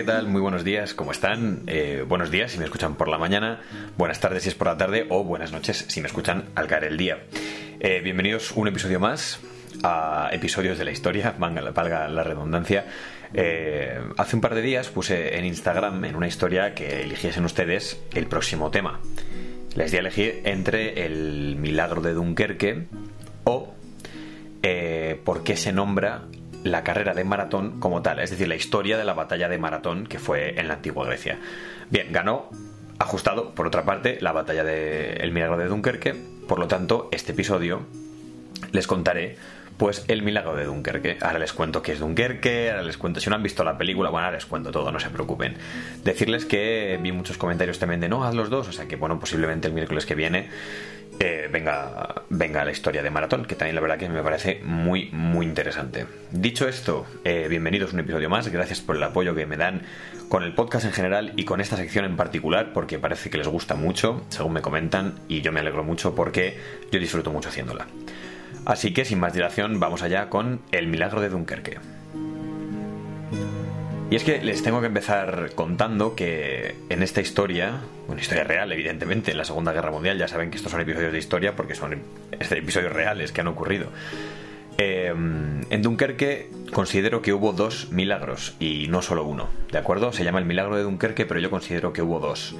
¿qué tal? Muy buenos días, ¿cómo están? Eh, buenos días si me escuchan por la mañana, buenas tardes si es por la tarde o buenas noches si me escuchan al caer el día. Eh, bienvenidos un episodio más a episodios de la historia, valga la redundancia. Eh, hace un par de días puse en Instagram, en una historia, que eligiesen ustedes el próximo tema. Les di a elegir entre el milagro de Dunkerque o por qué se nombra la carrera de maratón como tal, es decir, la historia de la batalla de maratón que fue en la antigua Grecia. Bien, ganó ajustado, por otra parte, la batalla de El milagro de Dunkerque, por lo tanto, este episodio les contaré pues el milagro de Dunkerque. Ahora les cuento qué es Dunkerque, ahora les cuento, si no han visto la película, bueno, ahora les cuento todo, no se preocupen. Decirles que vi muchos comentarios también de no, haz los dos, o sea que bueno, posiblemente el miércoles que viene eh, venga, venga la historia de Maratón, que también la verdad que me parece muy, muy interesante. Dicho esto, eh, bienvenidos a un episodio más, gracias por el apoyo que me dan con el podcast en general y con esta sección en particular, porque parece que les gusta mucho, según me comentan, y yo me alegro mucho porque yo disfruto mucho haciéndola. Así que sin más dilación, vamos allá con El milagro de Dunkerque. Y es que les tengo que empezar contando que en esta historia, una historia real, evidentemente, en la Segunda Guerra Mundial, ya saben que estos son episodios de historia porque son este, episodios reales que han ocurrido. Eh, en Dunkerque considero que hubo dos milagros y no solo uno, ¿de acuerdo? Se llama el milagro de Dunkerque, pero yo considero que hubo dos.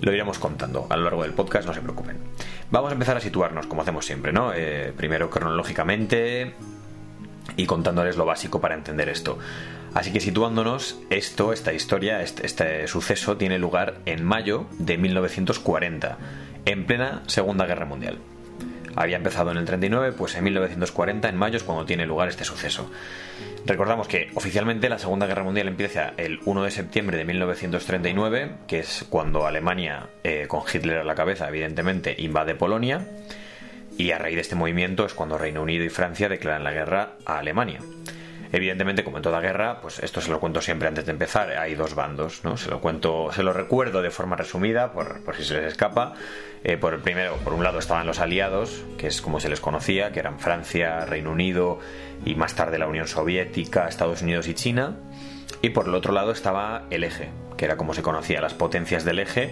Lo iremos contando a lo largo del podcast, no se preocupen. Vamos a empezar a situarnos, como hacemos siempre, ¿no? Eh, primero cronológicamente y contándoles lo básico para entender esto. Así que situándonos, esto, esta historia, este, este, suceso tiene lugar en mayo de 1940, en plena Segunda Guerra Mundial. Había empezado en el 39, pues en 1940, en mayo, es cuando tiene lugar este suceso. Recordamos que oficialmente la Segunda Guerra Mundial empieza el 1 de septiembre de 1939, que es cuando Alemania, eh, con Hitler a la cabeza, evidentemente, invade Polonia. Y a raíz de este movimiento es cuando Reino Unido y Francia declaran la guerra a Alemania. Evidentemente, como en toda guerra, pues esto se lo cuento siempre antes de empezar, hay dos bandos, ¿no? Se lo cuento, se lo recuerdo de forma resumida, por, si se les escapa. Eh, por el primero, por un lado estaban los aliados, que es como se les conocía, que eran Francia, Reino Unido y más tarde la Unión Soviética, Estados Unidos y China. Y por el otro lado estaba el eje, que era como se conocía, las potencias del eje,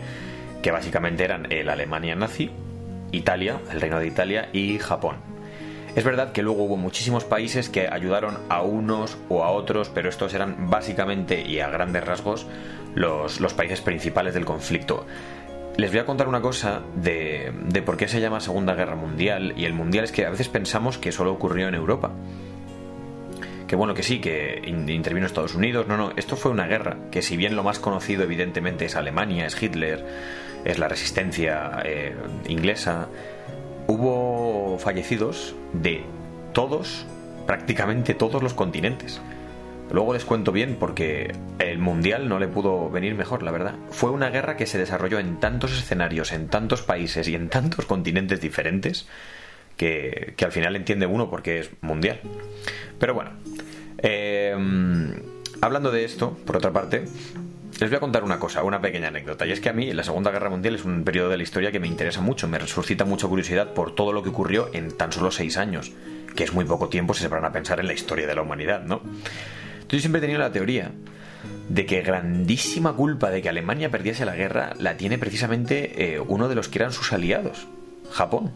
que básicamente eran el Alemania nazi, Italia, el Reino de Italia y Japón. Es verdad que luego hubo muchísimos países que ayudaron a unos o a otros, pero estos eran básicamente y a grandes rasgos los, países principales del conflicto. Les voy a contar una cosa de, de por qué se llama Segunda Guerra Mundial, y el Mundial es que a veces pensamos que solo ocurrió en Europa que bueno, que sí, que intervino Estados Unidos. No, no, esto fue una guerra, que si bien lo más conocido evidentemente es Alemania, es Hitler, es la resistencia eh, inglesa, hubo fallecidos de todos, prácticamente todos los continentes. Luego les cuento bien porque el Mundial no le pudo venir mejor, la verdad. Fue una guerra que se desarrolló en tantos escenarios, en tantos países y en tantos continentes diferentes que, al final entiende uno porque es mundial. Pero bueno, eh, hablando de esto, por otra parte, les voy a contar una cosa, una pequeña anécdota. Y es que a mí la Segunda Guerra Mundial es un periodo de la historia que me interesa mucho, me suscita mucha curiosidad por todo lo que ocurrió en tan solo seis años, que es muy poco tiempo si se van a pensar en la historia de la humanidad, ¿no? Yo siempre he tenido la teoría de que grandísima culpa de que Alemania perdiese la guerra la tiene precisamente eh, uno de los que eran sus aliados, Japón.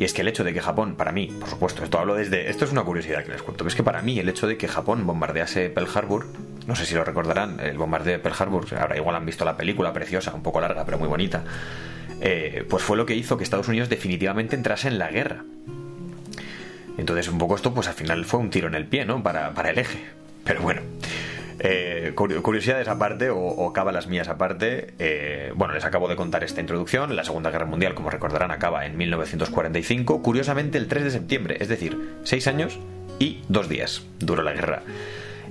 Y es que el hecho de que Japón, para mí, por supuesto, esto hablo desde. Esto es una curiosidad que les cuento. Es que para mí, el hecho de que Japón bombardease Pearl Harbor, no sé si lo recordarán, el bombardeo de Pearl Harbor, ahora igual han visto la película preciosa, un poco larga, pero muy bonita, eh, pues fue lo que hizo que Estados Unidos definitivamente entrase en la guerra. Entonces, un poco esto, pues al final fue un tiro en el pie, ¿no? Para, para el eje. Pero bueno. Eh, curiosidades aparte, o, o cábalas mías aparte, eh, bueno, les acabo de contar esta introducción. La Segunda Guerra Mundial, como recordarán, acaba en 1945, curiosamente el 3 de septiembre, es decir, seis años y dos días duró la guerra.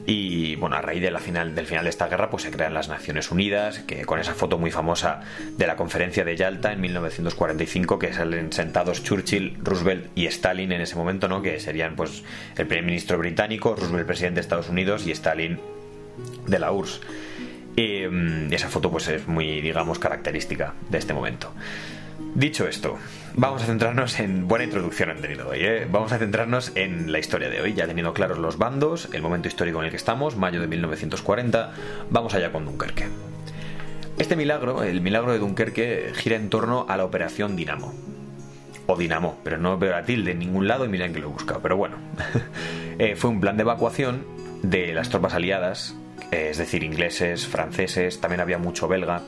Y bueno, a raíz de la final, del final de esta guerra, pues se crean las Naciones Unidas, que con esa foto muy famosa de la conferencia de Yalta en 1945, que salen sentados Churchill, Roosevelt y Stalin en ese momento, ¿no? Que serían pues el primer ministro británico, Roosevelt presidente de Estados Unidos y Stalin de la URSS. Y mm, esa foto pues es muy, digamos, característica de este momento. Dicho esto, vamos a centrarnos en buena introducción han tenido hoy, ¿eh? Vamos a centrarnos en la historia de hoy, ya teniendo claros los bandos, el momento histórico en el que estamos, mayo de 1940, vamos allá con Dunkerque. Este milagro, el milagro de Dunkerque, gira en torno a la operación Dinamo. O Dinamo, pero no veo la tilde en ningún lado y miren que lo he buscado, pero bueno. Eh, fue un plan de evacuación de las tropas aliadas, es decir, ingleses, franceses, también había mucho belga,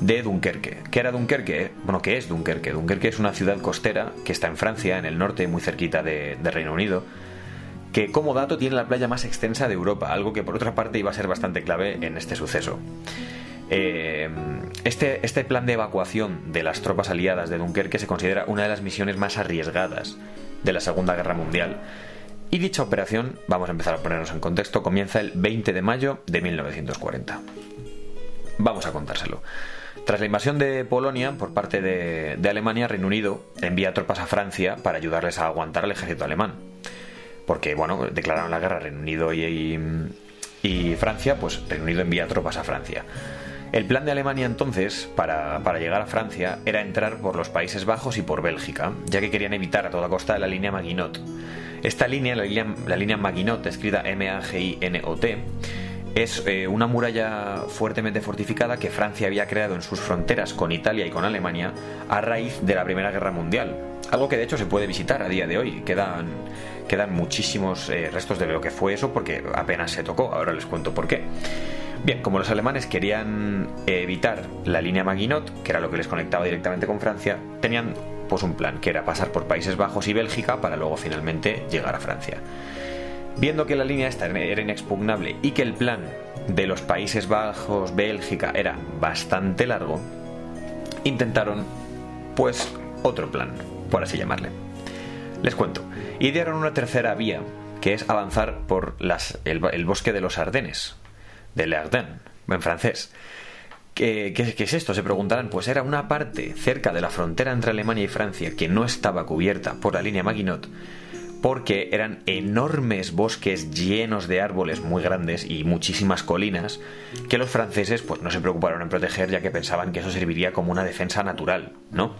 de Dunkerque. ¿Qué era Dunkerque? Bueno, ¿qué es Dunkerque? Dunkerque es una ciudad costera que está en Francia, en el norte, muy cerquita de, Reino Unido que como dato tiene la playa más extensa de Europa, algo que por otra parte iba a ser bastante clave en este suceso. Eh, este, este plan de evacuación de las tropas aliadas de Dunkerque se considera una de las misiones más arriesgadas de la Segunda Guerra Mundial. Y dicha operación, vamos a empezar a ponernos en contexto, comienza el 20 de mayo de 1940. Vamos a contárselo. Tras la invasión de Polonia por parte de, Alemania, Reino Unido envía tropas a Francia para ayudarles a aguantar al ejército alemán. Porque, bueno, declararon la guerra Reino Unido y, y, Francia, pues Reino Unido envía tropas a Francia. El plan de Alemania entonces, para, llegar a Francia, era entrar por los Países Bajos y por Bélgica, ya que querían evitar a toda costa la línea Maginot. Esta línea, la línea, la línea Maginot, escrita M-A-G-I-N-O-T, es eh, una muralla fuertemente fortificada que Francia había creado en sus fronteras con Italia y con Alemania a raíz de la Primera Guerra Mundial. Algo que de hecho se puede visitar a día de hoy. Quedan, quedan muchísimos eh, restos de lo que fue eso porque apenas se tocó. Ahora les cuento por qué. Bien, como los alemanes querían evitar la línea Maginot, que era lo que les conectaba directamente con Francia, tenían pues un plan, que era pasar por Países Bajos y Bélgica para luego finalmente llegar a Francia. Viendo que la línea esta era inexpugnable y que el plan de los Países Bajos, Bélgica, era bastante largo, intentaron, pues, otro plan, por así llamarle. Les cuento, idearon una tercera vía, que es avanzar por el, bosque de los Ardenes, de l'Ardenne, en francés. ¿Qué, ¿Qué, es esto? Se preguntarán. Pues era una parte cerca de la frontera entre Alemania y Francia que no estaba cubierta por la línea Maginot porque eran enormes bosques llenos de árboles muy grandes y muchísimas colinas que los franceses pues no se preocuparon en proteger ya que pensaban que eso serviría como una defensa natural, ¿no?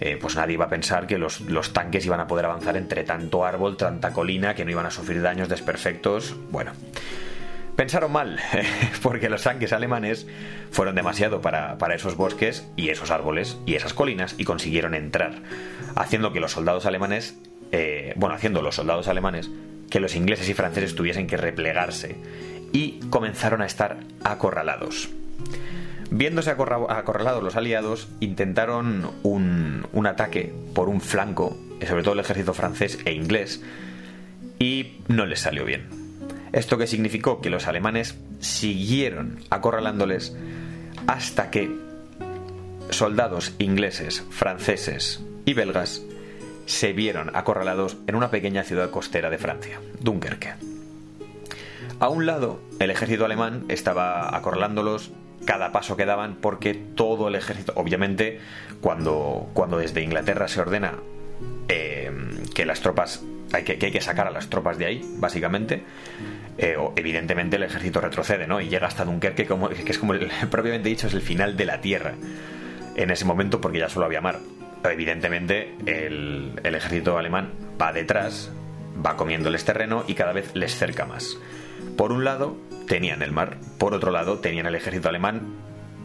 Eh, pues nadie iba a pensar que los, los, tanques iban a poder avanzar entre tanto árbol, tanta colina, que no iban a sufrir daños desperfectos. Bueno, pensaron mal, porque los tanques alemanes fueron demasiado para, para, esos bosques y esos árboles y esas colinas y consiguieron entrar, haciendo que los soldados alemanes eh, bueno, haciendo los soldados alemanes que los ingleses y franceses tuviesen que replegarse y comenzaron a estar acorralados. Viéndose acorralados los aliados, intentaron un, un ataque por un flanco, sobre todo el ejército francés e inglés, y no les salió bien. Esto que significó que los alemanes siguieron acorralándoles hasta que soldados ingleses, franceses y belgas se vieron acorralados en una pequeña ciudad costera de Francia, Dunkerque. A un lado, el ejército alemán estaba acorralándolos cada paso que daban porque todo el ejército, obviamente, cuando, cuando desde Inglaterra se ordena eh, que las tropas, hay que, hay que sacar a las tropas de ahí, básicamente, eh, evidentemente el ejército retrocede, ¿no? Y llega hasta Dunkerque, que es como propiamente dicho, es el final de la tierra en ese momento porque ya solo había mar evidentemente el, ejército alemán va detrás, va comiéndoles terreno y cada vez les cerca más. Por un lado tenían el mar, por otro lado tenían el ejército alemán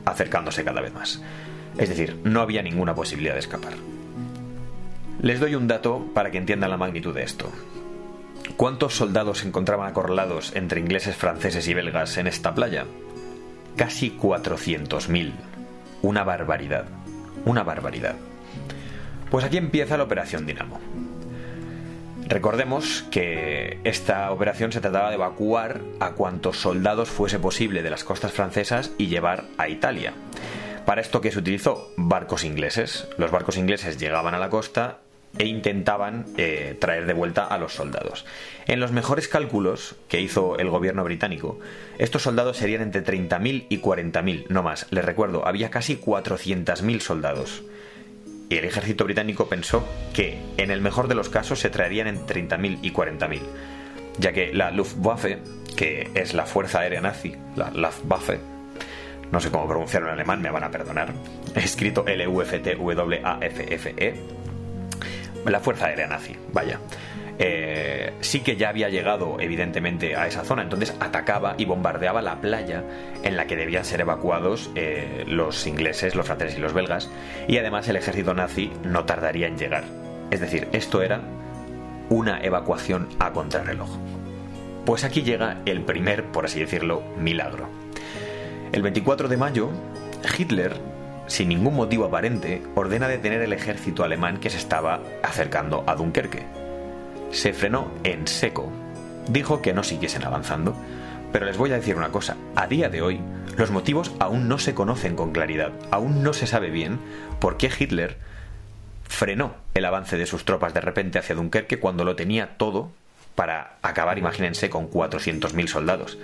acercándose cada vez más. Es decir, no había ninguna posibilidad de escapar. Les doy un dato para que entiendan la magnitud de esto. ¿Cuántos soldados se encontraban acorralados entre ingleses, franceses y belgas en esta playa? Casi 400.000. Una barbaridad. Una barbaridad. Pues aquí empieza la Operación Dinamo. Recordemos que esta operación se trataba de evacuar a cuantos soldados fuese posible de las costas francesas y llevar a Italia. Para esto que se utilizó barcos ingleses. Los barcos ingleses llegaban a la costa e intentaban eh, traer de vuelta a los soldados. En los mejores cálculos que hizo el gobierno británico, estos soldados serían entre 30.000 y 40.000, no más. Les recuerdo, había casi 400.000 soldados y el ejército británico pensó que en el mejor de los casos se traerían entre 30.000 y 40.000, ya que la Luftwaffe, que es la fuerza aérea nazi, la Luftwaffe, no sé cómo pronunciarlo en alemán, me van a perdonar, escrito L-U-F-T-W-A-F-F-E, la Fuerza Aérea Nazi, vaya. Eh, sí que ya había llegado evidentemente a esa zona, entonces atacaba y bombardeaba la playa en la que debían ser evacuados eh, los ingleses, los franceses y los belgas, y además el ejército nazi no tardaría en llegar. Es decir, esto era una evacuación a contrarreloj. Pues aquí llega el primer, por así decirlo, milagro. El 24 de mayo, Hitler, sin ningún motivo aparente, ordena detener el ejército alemán que se estaba acercando a Dunkerque. Se frenó en seco. Dijo que no siguiesen avanzando. Pero les voy a decir una cosa, a día de hoy los motivos aún no se conocen con claridad, aún no se sabe bien por qué Hitler frenó el avance de sus tropas de repente hacia Dunkerque cuando lo tenía todo para acabar, imagínense, con 400.000 soldados.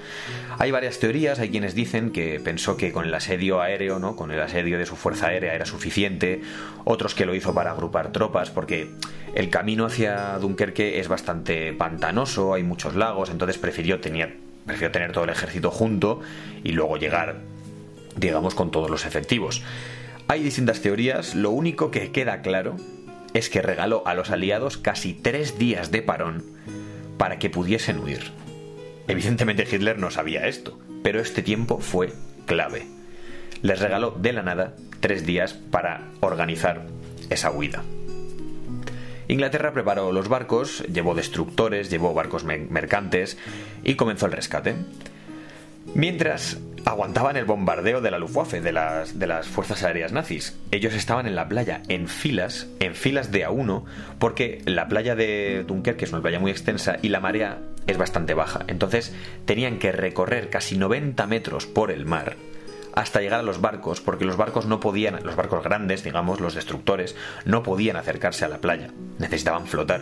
Hay varias teorías, hay quienes dicen que pensó que con el asedio aéreo, ¿no? con el asedio de su fuerza aérea era suficiente, otros que lo hizo para agrupar tropas, porque el camino hacia Dunkerque es bastante pantanoso, hay muchos lagos, entonces prefirió tener, prefirió tener todo el ejército junto y luego llegar, digamos, con todos los efectivos. Hay distintas teorías, lo único que queda claro es que regaló a los aliados casi tres días de parón para que pudiesen huir. Evidentemente Hitler no sabía esto, pero este tiempo fue clave. Les regaló de la nada tres días para organizar esa huida. Inglaterra preparó los barcos, llevó destructores, llevó barcos mercantes y comenzó el rescate. Mientras aguantaban el bombardeo de la Luftwaffe, de las, de las fuerzas aéreas nazis. Ellos estaban en la playa en filas, en filas de a uno, porque la playa de Dunkerque es una playa muy extensa y la marea es bastante baja. Entonces tenían que recorrer casi 90 metros por el mar hasta llegar a los barcos, porque los barcos no podían, los barcos grandes, digamos, los destructores, no podían acercarse a la playa, necesitaban flotar.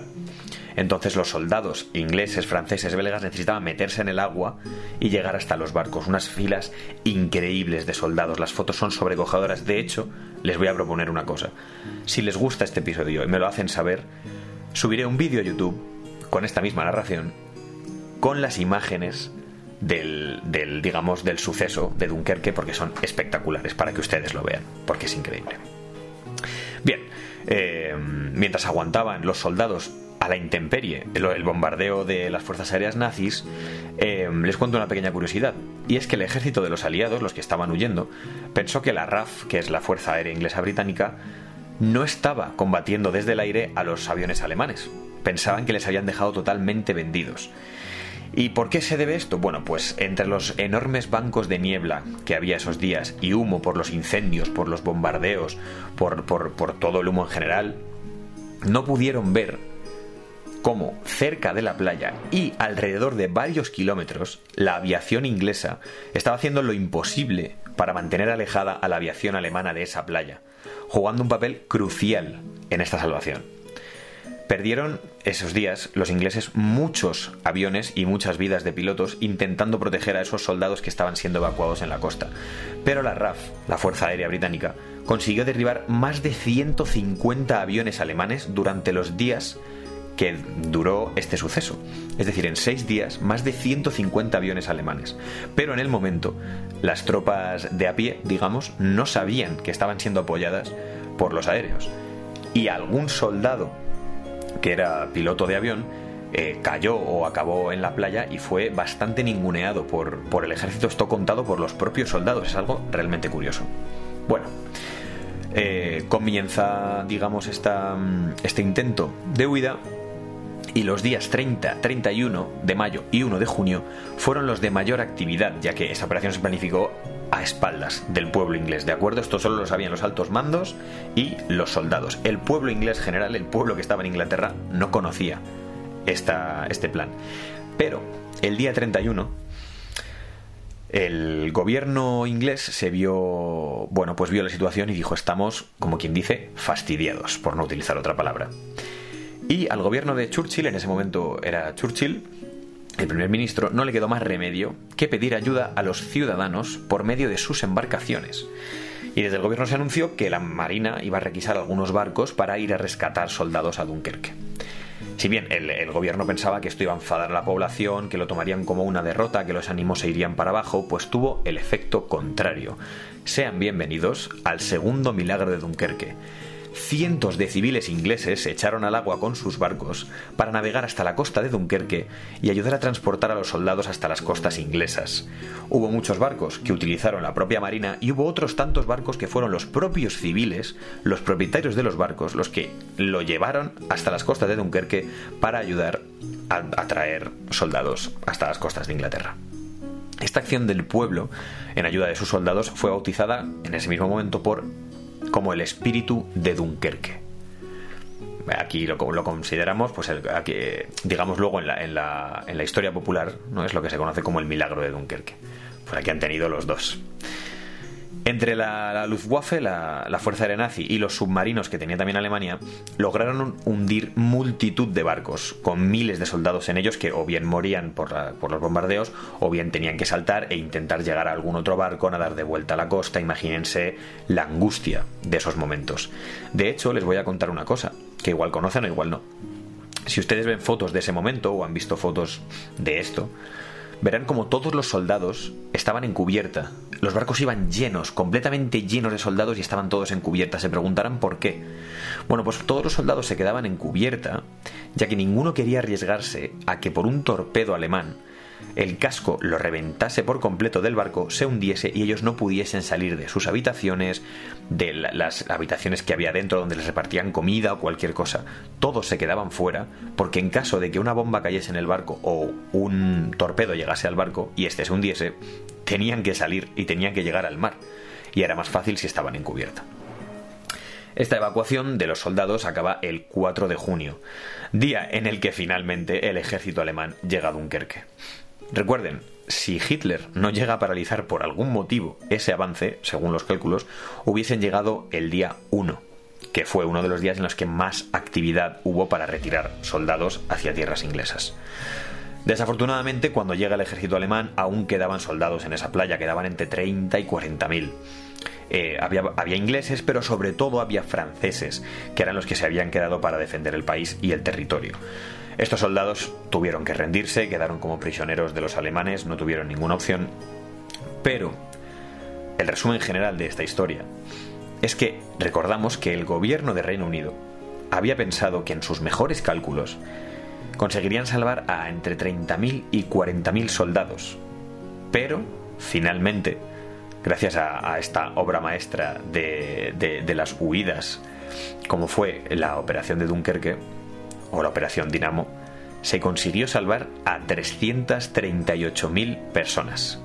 Entonces los soldados ingleses, franceses, belgas necesitaban meterse en el agua y llegar hasta los barcos. Unas filas increíbles de soldados. Las fotos son sobrecojadoras. De hecho, les voy a proponer una cosa. Si les gusta este episodio y me lo hacen saber, subiré un vídeo a YouTube con esta misma narración, con las imágenes del, digamos, del suceso de Dunkerque, porque son espectaculares para que ustedes lo vean, porque es increíble. Bien, eh, mientras aguantaban los soldados a la intemperie el, bombardeo de las fuerzas aéreas nazis, eh, les cuento una pequeña curiosidad. Y es que el ejército de los aliados, los que estaban huyendo, pensó que la RAF, que es la Fuerza Aérea Inglesa Británica, no estaba combatiendo desde el aire a los aviones alemanes. Pensaban que les habían dejado totalmente vendidos. ¿Y por qué se debe esto? Bueno, pues entre los enormes bancos de niebla que había esos días y humo por los incendios, por los bombardeos, por, por, por todo el humo en general, no pudieron ver cómo cerca de la playa y alrededor de varios kilómetros la aviación inglesa estaba haciendo lo imposible para mantener alejada a la aviación alemana de esa playa, jugando un papel crucial en esta salvación. Perdieron esos días los ingleses muchos aviones y muchas vidas de pilotos intentando proteger a esos soldados que estaban siendo evacuados en la costa. Pero la RAF, la Fuerza Aérea Británica, consiguió derribar más de 150 aviones alemanes durante los días que duró este suceso. Es decir, en seis días, más de 150 aviones alemanes. Pero en el momento, las tropas de a pie, digamos, no sabían que estaban siendo apoyadas por los aéreos. Y algún soldado, que era piloto de avión, eh, cayó o acabó en la playa y fue bastante ninguneado por, por el ejército. Esto contado por los propios soldados. Es algo realmente curioso. Bueno, eh, comienza, digamos, esta, este intento de huida y los días 30, 31 de mayo y 1 de junio fueron los de mayor actividad, ya que esta operación se planificó a espaldas del pueblo inglés, ¿de acuerdo? Esto solo lo sabían los altos mandos y los soldados. El pueblo inglés general, el pueblo que estaba en Inglaterra, no conocía esta, este plan. Pero el día 31, el gobierno inglés se vio, bueno, pues vio la situación y dijo, estamos, como quien dice, fastidiados, por no utilizar otra palabra. Y al gobierno de Churchill, en ese momento era Churchill, el primer ministro, no le quedó más remedio que pedir ayuda a los ciudadanos por medio de sus embarcaciones. Y desde el gobierno se anunció que la Marina iba a requisar algunos barcos para ir a rescatar soldados a Dunkerque. Si bien el, el, gobierno pensaba que esto iba a enfadar a la población, que lo tomarían como una derrota, que los ánimos se irían para abajo, pues tuvo el efecto contrario. Sean bienvenidos al segundo milagro de Dunkerque cientos de civiles ingleses se echaron al agua con sus barcos para navegar hasta la costa de Dunkerque y ayudar a transportar a los soldados hasta las costas inglesas. Hubo muchos barcos que utilizaron la propia marina y hubo otros tantos barcos que fueron los propios civiles, los propietarios de los barcos, los que lo llevaron hasta las costas de Dunkerque para ayudar a, traer soldados hasta las costas de Inglaterra. Esta acción del pueblo en ayuda de sus soldados fue bautizada en ese mismo momento por como el espíritu de Dunkerque. Aquí lo, consideramos, pues, digamos luego en la historia popular, no es lo que se conoce como el milagro de Dunkerque. Pues aquí han tenido los dos. Entre la, Luftwaffe, la, Fuerza Aérea Nazi y los submarinos que tenía también Alemania, lograron hundir multitud de barcos, con miles de soldados en ellos que o bien morían por, los bombardeos, o bien tenían que saltar e intentar llegar a algún otro barco, nadar de vuelta a la costa. Imagínense la angustia de esos momentos. De hecho, les voy a contar una cosa, que igual conocen o igual no. Si ustedes ven fotos de ese momento o han visto fotos de esto, verán como todos los soldados estaban en cubierta. Los barcos iban llenos, completamente llenos de soldados y estaban todos en cubierta. Se preguntarán por qué. Bueno, pues todos los soldados se quedaban en cubierta, ya que ninguno quería arriesgarse a que por un torpedo alemán el casco lo reventase por completo del barco, se hundiese y ellos no pudiesen salir de sus habitaciones, de las habitaciones que había dentro donde les repartían comida o cualquier cosa. Todos se quedaban fuera porque en caso de que una bomba cayese en el barco o un torpedo llegase al barco y éste se hundiese, tenían que salir y tenían que llegar al mar. Y era más fácil si estaban en cubierta. Esta evacuación de los soldados acaba el 4 de junio, día en el que finalmente el ejército alemán llega a Dunkerque. Recuerden, si Hitler no llega a paralizar por algún motivo ese avance, según los cálculos, hubiesen llegado el día 1, que fue uno de los días en los que más actividad hubo para retirar soldados hacia tierras inglesas. Desafortunadamente, cuando llega el ejército alemán, aún quedaban soldados en esa playa, quedaban entre 30 y 40 mil. Eh, había, había, ingleses, pero sobre todo había franceses, que eran los que se habían quedado para defender el país y el territorio. Estos soldados tuvieron que rendirse, quedaron como prisioneros de los alemanes, no tuvieron ninguna opción. Pero el resumen general de esta historia es que recordamos que el gobierno de Reino Unido había pensado que en sus mejores cálculos conseguirían salvar a entre 30.000 y 40.000 soldados. Pero, finalmente, gracias a, esta obra maestra de, de las huidas, como fue la operación de Dunkerque, o la Operación Dinamo, se consiguió salvar a 338.000 personas.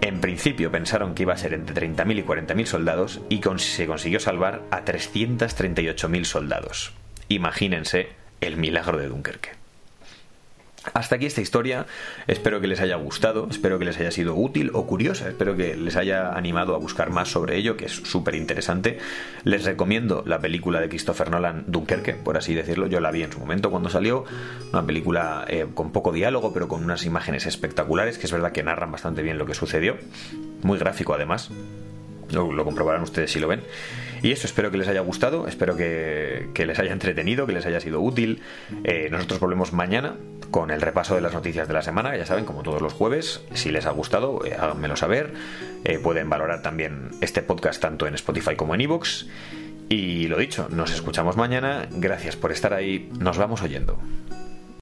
En principio pensaron que iba a ser entre 30.000 y 40.000 soldados y se consiguió salvar a 338.000 soldados. Imagínense el milagro de Dunkerque. Hasta aquí esta historia, espero que les haya gustado, espero que les haya sido útil o curiosa, espero que les haya animado a buscar más sobre ello, que es súper interesante. Les recomiendo la película de Christopher Nolan, Dunkerque, por así decirlo, yo la vi en su momento cuando salió, una película eh, con poco diálogo, pero con unas imágenes espectaculares, que es verdad que narran bastante bien lo que sucedió, muy gráfico además, lo, comprobarán ustedes si lo ven. Y eso, espero que les haya gustado, espero que, les haya entretenido, que les haya sido útil. Eh, nosotros volvemos mañana con el repaso de las noticias de la semana, ya saben, como todos los jueves. Si les ha gustado, eh, háganmelo saber. Eh, pueden valorar también este podcast tanto en Spotify como en Evox. Y lo dicho, nos escuchamos mañana. Gracias por estar ahí. Nos vamos oyendo.